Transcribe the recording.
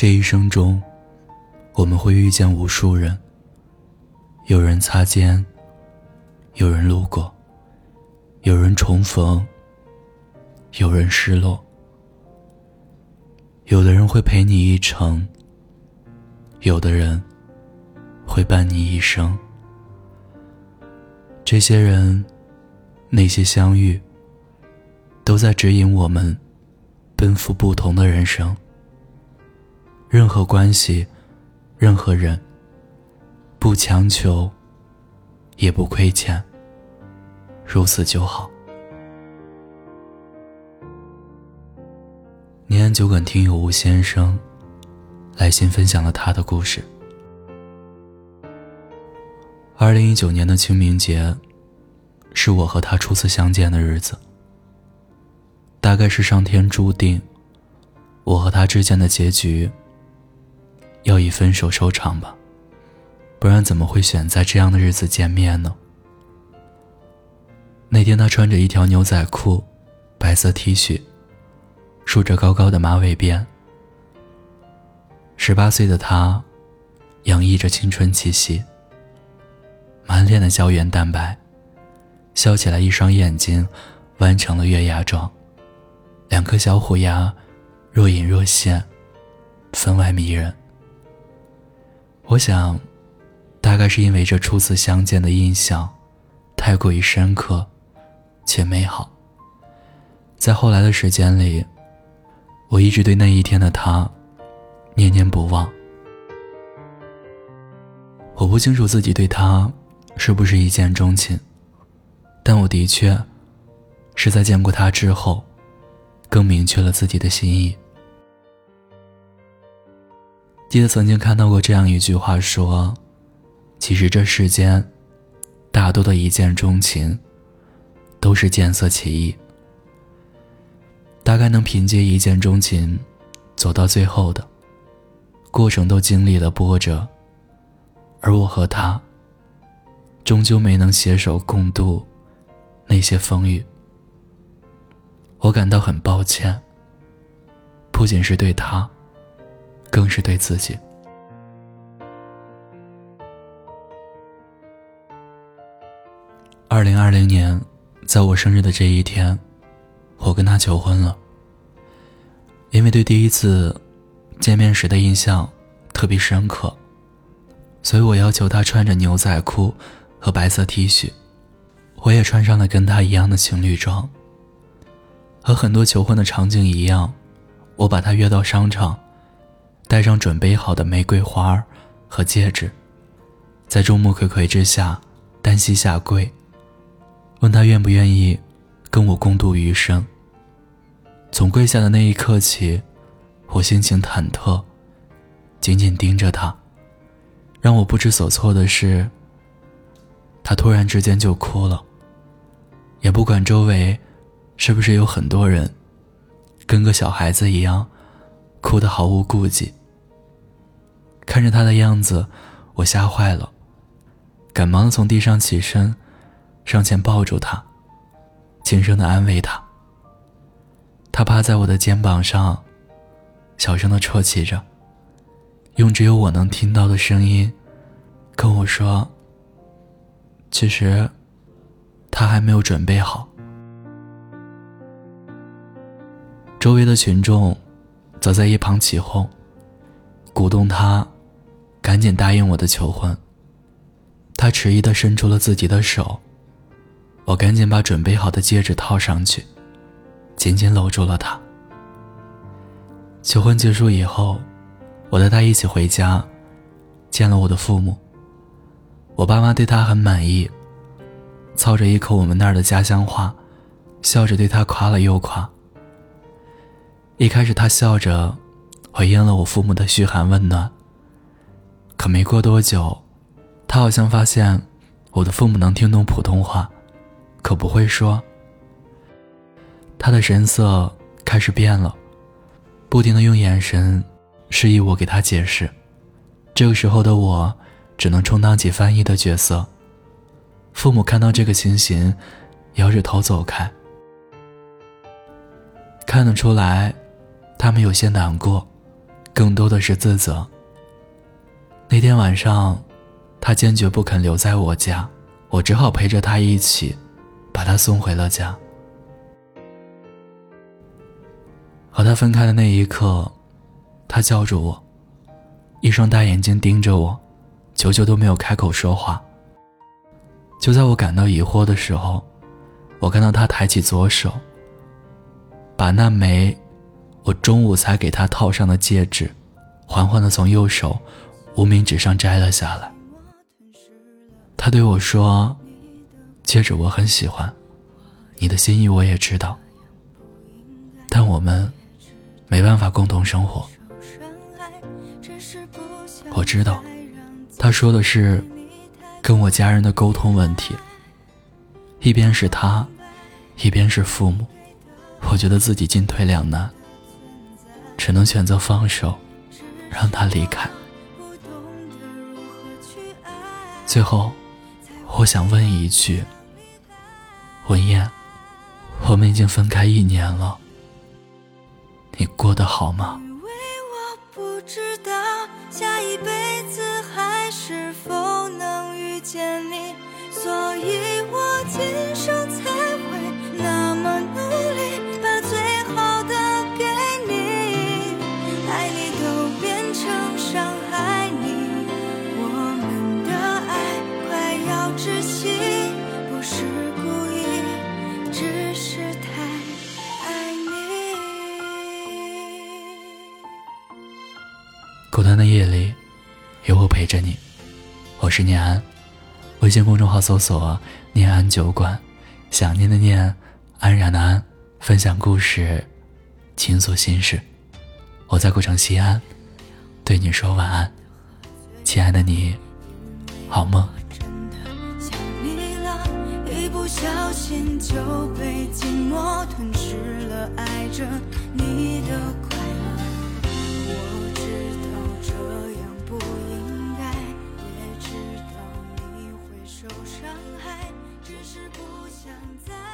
这一生中，我们会遇见无数人，有人擦肩，有人路过，有人重逢，有人失落。有的人会陪你一程，有的人会伴你一生。这些人，那些相遇，都在指引我们奔赴不同的人生。任何关系，任何人，不强求，也不亏欠，如此就好。年安酒馆听友吴先生来信分享了他的故事。二零一九年的清明节，是我和他初次相见的日子。大概是上天注定，我和他之间的结局要以分手收场吧，不然怎么会选在这样的日子见面呢？那天他穿着一条牛仔裤，白色 T 恤。梳着高高的马尾辫，十八岁的他，洋溢着青春气息，满脸的胶原蛋白，笑起来一双眼睛弯成了月牙状，两颗小虎牙若隐若现，分外迷人。我想，大概是因为这初次相见的印象太过于深刻且美好，在后来的时间里。我一直对那一天的他念念不忘。我不清楚自己对他是不是一见钟情，但我的确是在见过他之后，更明确了自己的心意。记得曾经看到过这样一句话说：“其实这世间，大多的一见钟情，都是见色起意。”大概能凭借一见钟情走到最后的过程，都经历了波折，而我和他终究没能携手共度那些风雨。我感到很抱歉，不仅是对他，更是对自己。二零二零年，在我生日的这一天。我跟他求婚了，因为对第一次见面时的印象特别深刻，所以我要求他穿着牛仔裤和白色 T 恤，我也穿上了跟他一样的情侣装。和很多求婚的场景一样，我把他约到商场，带上准备好的玫瑰花和戒指，在众目睽睽之下单膝下跪，问他愿不愿意。跟我共度余生。从跪下的那一刻起，我心情忐忑，紧紧盯着他。让我不知所措的是，他突然之间就哭了，也不管周围是不是有很多人，跟个小孩子一样，哭得毫无顾忌。看着他的样子，我吓坏了，赶忙从地上起身，上前抱住他。轻声的安慰他。他趴在我的肩膀上，小声的啜泣着，用只有我能听到的声音跟我说：“其实，他还没有准备好。”周围的群众则在一旁起哄，鼓动他赶紧答应我的求婚。他迟疑的伸出了自己的手。我赶紧把准备好的戒指套上去，紧紧搂住了他。求婚结束以后，我带他一起回家，见了我的父母。我爸妈对他很满意，操着一口我们那儿的家乡话，笑着对他夸了又夸。一开始他笑着回应了我父母的嘘寒问暖，可没过多久，他好像发现我的父母能听懂普通话。可不会说。他的神色开始变了，不停的用眼神示意我给他解释。这个时候的我，只能充当起翻译的角色。父母看到这个情形，摇着头走开。看得出来，他们有些难过，更多的是自责。那天晚上，他坚决不肯留在我家，我只好陪着他一起，把他送回了家。和他分开的那一刻，他叫住我，一双大眼睛盯着我，久久都没有开口说话。就在我感到疑惑的时候，我看到他抬起左手，把那枚我中午才给他套上的戒指，缓缓地从右手。无名指上摘了下来。他对我说：“戒指我很喜欢，你的心意我也知道，但我们没办法共同生活。”我知道，他说的是跟我家人的沟通问题。一边是他，一边是父母，我觉得自己进退两难，只能选择放手，让他离开。最后，我想问一句：文燕，我们已经分开一年了，你过得好吗？孤单的夜里，有我陪着你。我是念安，微信公众号搜索“念安酒馆”，想念的念，安然的安，分享故事，倾诉心事。我在古城西安，对你说晚安，亲爱的你，好梦。小心就被寂寞吞噬了，爱着你的。不想再